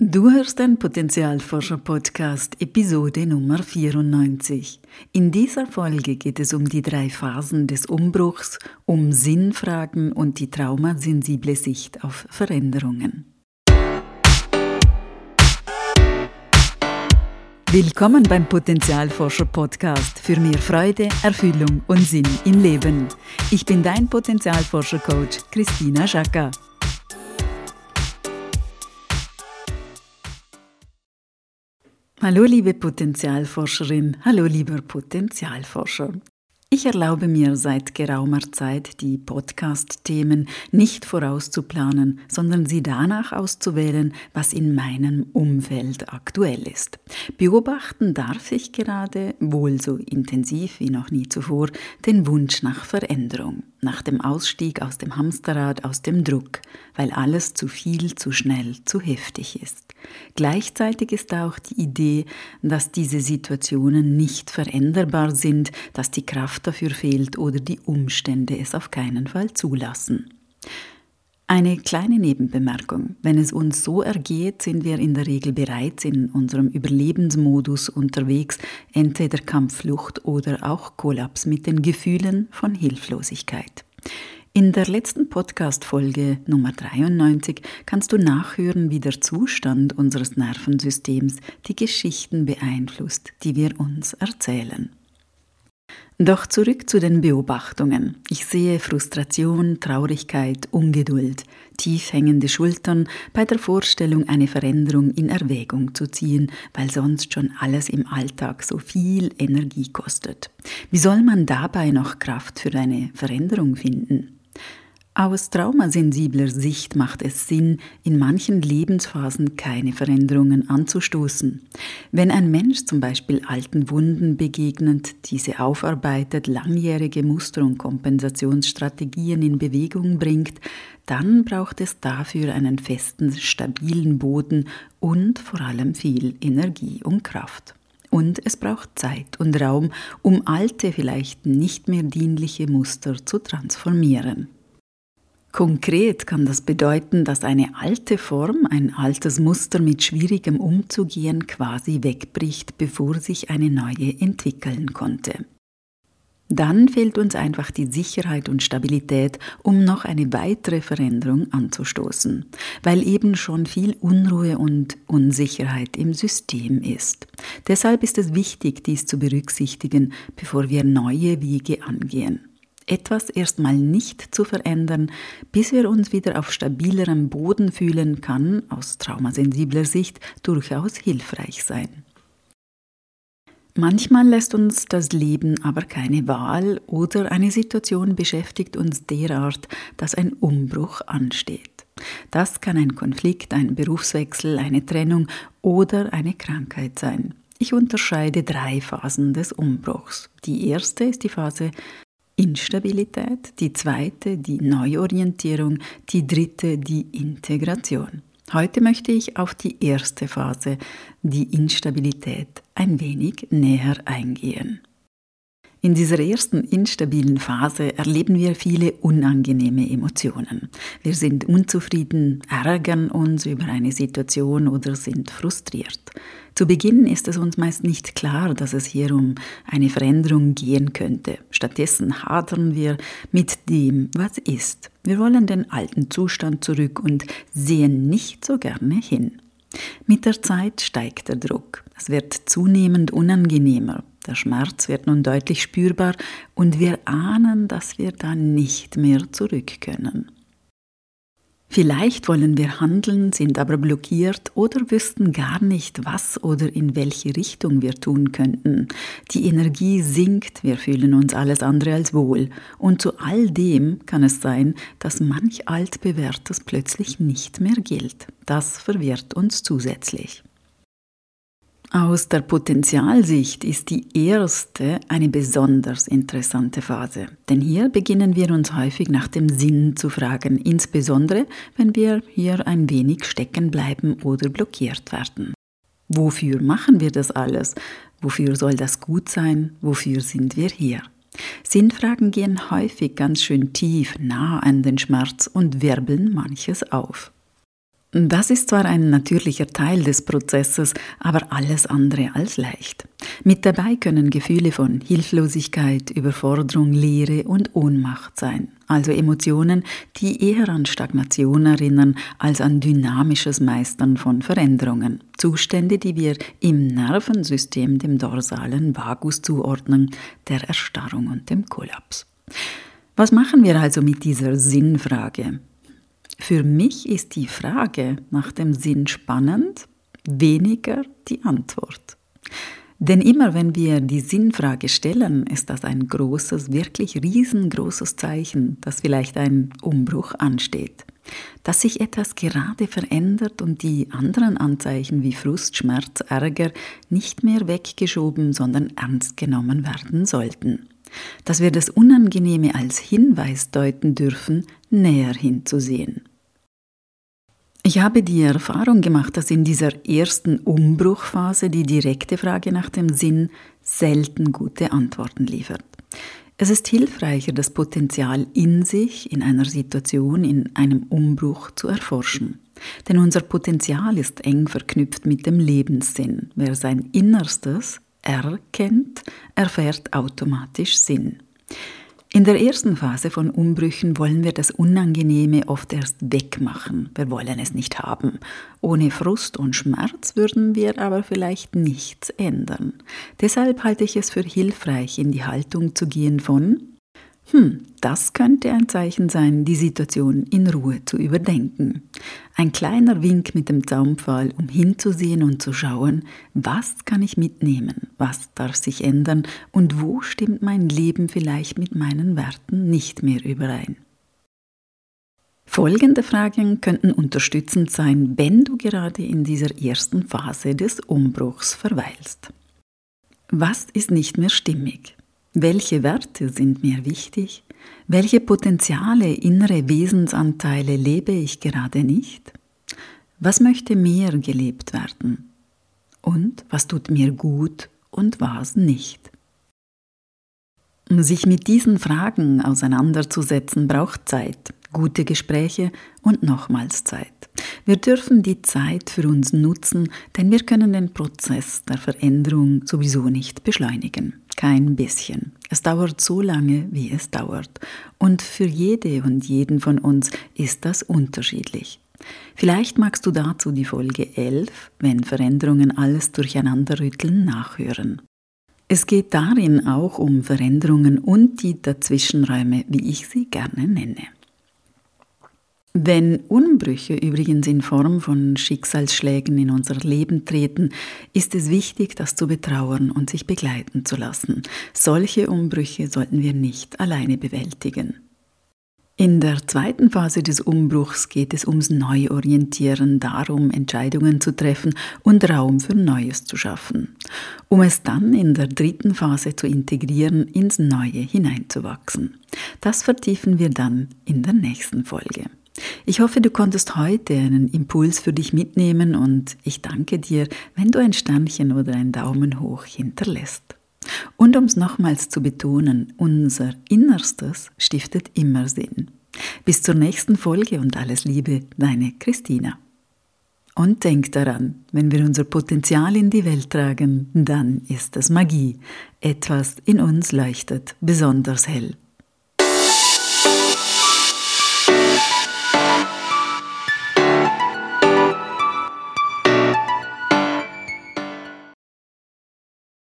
Du hörst den Potenzialforscher-Podcast, Episode Nummer 94. In dieser Folge geht es um die drei Phasen des Umbruchs, um Sinnfragen und die traumasensible Sicht auf Veränderungen. Willkommen beim Potenzialforscher-Podcast für mehr Freude, Erfüllung und Sinn im Leben. Ich bin dein Potenzialforscher-Coach Christina Schacker. Hallo liebe Potenzialforscherin, hallo lieber Potenzialforscher. Ich erlaube mir seit geraumer Zeit, die Podcast-Themen nicht vorauszuplanen, sondern sie danach auszuwählen, was in meinem Umfeld aktuell ist. Beobachten darf ich gerade, wohl so intensiv wie noch nie zuvor, den Wunsch nach Veränderung, nach dem Ausstieg aus dem Hamsterrad, aus dem Druck, weil alles zu viel, zu schnell, zu heftig ist. Gleichzeitig ist auch die Idee, dass diese Situationen nicht veränderbar sind, dass die Kraft dafür fehlt oder die Umstände es auf keinen Fall zulassen. Eine kleine Nebenbemerkung. Wenn es uns so ergeht, sind wir in der Regel bereits in unserem Überlebensmodus unterwegs, entweder Kampfflucht oder auch Kollaps mit den Gefühlen von Hilflosigkeit. In der letzten Podcast-Folge Nummer 93 kannst du nachhören, wie der Zustand unseres Nervensystems die Geschichten beeinflusst, die wir uns erzählen. Doch zurück zu den Beobachtungen. Ich sehe Frustration, Traurigkeit, Ungeduld, tief hängende Schultern bei der Vorstellung, eine Veränderung in Erwägung zu ziehen, weil sonst schon alles im Alltag so viel Energie kostet. Wie soll man dabei noch Kraft für eine Veränderung finden? Aus traumasensibler Sicht macht es Sinn, in manchen Lebensphasen keine Veränderungen anzustoßen. Wenn ein Mensch zum Beispiel alten Wunden begegnet, diese aufarbeitet, langjährige Muster und Kompensationsstrategien in Bewegung bringt, dann braucht es dafür einen festen, stabilen Boden und vor allem viel Energie und Kraft. Und es braucht Zeit und Raum, um alte, vielleicht nicht mehr dienliche Muster zu transformieren. Konkret kann das bedeuten, dass eine alte Form, ein altes Muster mit schwierigem Umzugehen quasi wegbricht, bevor sich eine neue entwickeln konnte. Dann fehlt uns einfach die Sicherheit und Stabilität, um noch eine weitere Veränderung anzustoßen, weil eben schon viel Unruhe und Unsicherheit im System ist. Deshalb ist es wichtig, dies zu berücksichtigen, bevor wir neue Wege angehen etwas erstmal nicht zu verändern, bis wir uns wieder auf stabilerem Boden fühlen, kann aus traumasensibler Sicht durchaus hilfreich sein. Manchmal lässt uns das Leben aber keine Wahl oder eine Situation beschäftigt uns derart, dass ein Umbruch ansteht. Das kann ein Konflikt, ein Berufswechsel, eine Trennung oder eine Krankheit sein. Ich unterscheide drei Phasen des Umbruchs. Die erste ist die Phase Instabilität, die zweite die Neuorientierung, die dritte die Integration. Heute möchte ich auf die erste Phase, die Instabilität, ein wenig näher eingehen. In dieser ersten instabilen Phase erleben wir viele unangenehme Emotionen. Wir sind unzufrieden, ärgern uns über eine Situation oder sind frustriert. Zu Beginn ist es uns meist nicht klar, dass es hier um eine Veränderung gehen könnte. Stattdessen hadern wir mit dem, was ist. Wir wollen den alten Zustand zurück und sehen nicht so gerne hin. Mit der Zeit steigt der Druck. Es wird zunehmend unangenehmer. Der Schmerz wird nun deutlich spürbar und wir ahnen, dass wir dann nicht mehr zurück können. Vielleicht wollen wir handeln, sind aber blockiert oder wüssten gar nicht, was oder in welche Richtung wir tun könnten. Die Energie sinkt, wir fühlen uns alles andere als wohl. Und zu all dem kann es sein, dass manch altbewährtes plötzlich nicht mehr gilt. Das verwirrt uns zusätzlich. Aus der Potenzialsicht ist die erste eine besonders interessante Phase, denn hier beginnen wir uns häufig nach dem Sinn zu fragen, insbesondere wenn wir hier ein wenig stecken bleiben oder blockiert werden. Wofür machen wir das alles? Wofür soll das gut sein? Wofür sind wir hier? Sinnfragen gehen häufig ganz schön tief nah an den Schmerz und wirbeln manches auf. Das ist zwar ein natürlicher Teil des Prozesses, aber alles andere als leicht. Mit dabei können Gefühle von Hilflosigkeit, Überforderung, Leere und Ohnmacht sein, also Emotionen, die eher an Stagnation erinnern als an dynamisches Meistern von Veränderungen, Zustände, die wir im Nervensystem dem dorsalen Vagus zuordnen, der Erstarrung und dem Kollaps. Was machen wir also mit dieser Sinnfrage? Für mich ist die Frage nach dem Sinn spannend, weniger die Antwort. Denn immer wenn wir die Sinnfrage stellen, ist das ein großes, wirklich riesengroßes Zeichen, dass vielleicht ein Umbruch ansteht. Dass sich etwas gerade verändert und die anderen Anzeichen wie Frust, Schmerz, Ärger nicht mehr weggeschoben, sondern ernst genommen werden sollten. Dass wir das Unangenehme als Hinweis deuten dürfen, näher hinzusehen. Ich habe die Erfahrung gemacht, dass in dieser ersten Umbruchphase die direkte Frage nach dem Sinn selten gute Antworten liefert. Es ist hilfreicher, das Potenzial in sich, in einer Situation, in einem Umbruch zu erforschen. Denn unser Potenzial ist eng verknüpft mit dem Lebenssinn. Wer sein Innerstes erkennt, erfährt automatisch Sinn. In der ersten Phase von Umbrüchen wollen wir das Unangenehme oft erst wegmachen. Wir wollen es nicht haben. Ohne Frust und Schmerz würden wir aber vielleicht nichts ändern. Deshalb halte ich es für hilfreich, in die Haltung zu gehen von hm, das könnte ein Zeichen sein, die Situation in Ruhe zu überdenken. Ein kleiner Wink mit dem Zaunpfahl, um hinzusehen und zu schauen, was kann ich mitnehmen, was darf sich ändern und wo stimmt mein Leben vielleicht mit meinen Werten nicht mehr überein. Folgende Fragen könnten unterstützend sein, wenn du gerade in dieser ersten Phase des Umbruchs verweilst. Was ist nicht mehr stimmig? Welche Werte sind mir wichtig? Welche Potenziale, innere Wesensanteile lebe ich gerade nicht? Was möchte mehr gelebt werden? Und was tut mir gut und was nicht? Um sich mit diesen Fragen auseinanderzusetzen, braucht Zeit, gute Gespräche und nochmals Zeit. Wir dürfen die Zeit für uns nutzen, denn wir können den Prozess der Veränderung sowieso nicht beschleunigen. Kein bisschen. Es dauert so lange, wie es dauert. Und für jede und jeden von uns ist das unterschiedlich. Vielleicht magst du dazu die Folge 11, wenn Veränderungen alles durcheinanderrütteln, nachhören. Es geht darin auch um Veränderungen und die Dazwischenräume, wie ich sie gerne nenne. Wenn Unbrüche übrigens in Form von Schicksalsschlägen in unser Leben treten, ist es wichtig, das zu betrauern und sich begleiten zu lassen. Solche Umbrüche sollten wir nicht alleine bewältigen. In der zweiten Phase des Umbruchs geht es ums Neuorientieren, darum Entscheidungen zu treffen und Raum für Neues zu schaffen, um es dann in der dritten Phase zu integrieren, ins Neue hineinzuwachsen. Das vertiefen wir dann in der nächsten Folge. Ich hoffe, du konntest heute einen Impuls für dich mitnehmen und ich danke dir, wenn du ein Sternchen oder einen Daumen hoch hinterlässt. Und um es nochmals zu betonen, unser Innerstes stiftet immer Sinn. Bis zur nächsten Folge und alles Liebe, deine Christina. Und denk daran, wenn wir unser Potenzial in die Welt tragen, dann ist es Magie. Etwas in uns leuchtet besonders hell.